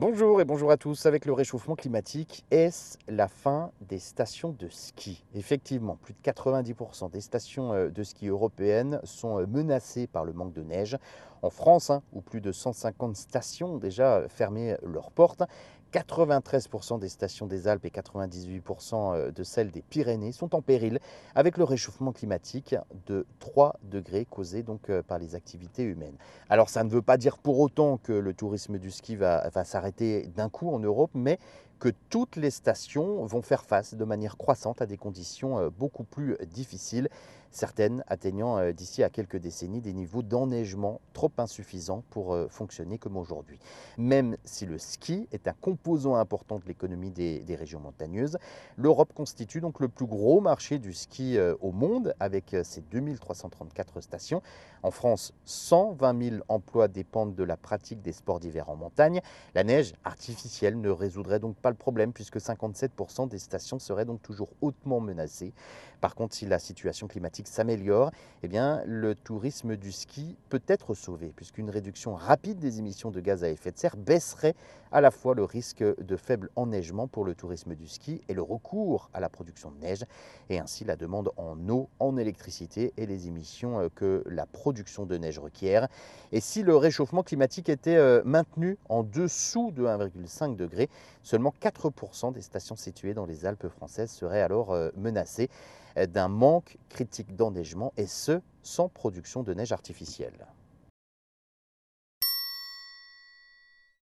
Bonjour et bonjour à tous. Avec le réchauffement climatique, est-ce la fin des stations de ski? Effectivement, plus de 90% des stations euh, de ski européennes sont euh, menacées par le manque de neige. En France, hein, où plus de 150 stations ont déjà fermé leurs portes, 93% des stations des Alpes et 98% euh, de celles des Pyrénées sont en péril avec le réchauffement climatique de 3 degrés causé donc par les activités humaines. Alors ça ne veut pas dire pour autant que le tourisme du ski va, s'arrêter d'un coup en Europe, mais que toutes les stations vont faire face de manière croissante à des conditions euh, beaucoup plus difficiles, certaines atteignant euh, d'ici à quelques décennies des niveaux d'enneigement trop insuffisants pour euh, fonctionner comme aujourd'hui. Même si le ski est un composant important de l'économie des, régions montagneuses, l'Europe constitue donc le plus gros marché du ski au monde avec ses 2334 stations. En France, 120 000 emplois dépendent de la pratique des sports d'hiver en montagne. La neige artificielle ne résoudrait donc pas le problème puisque 57% des stations seraient donc toujours hautement menacées. Par contre, si la situation climatique s'améliore, eh bien, le tourisme du ski peut être sauvé puisqu'une réduction rapide des émissions de gaz à effet de serre baisserait à la fois le risque de faible enneigement pour le tourisme du ski et le recours à la production de neige et ainsi la demande en eau, en électricité et les émissions euh, que la production de neige requiert. Et si le réchauffement climatique était euh, maintenu en dessous de 1,5 degré, seulement 4% des stations situées dans les Alpes françaises seraient alors euh, menacées d'un manque critique d'enneigement et ce, sans production de neige artificielle.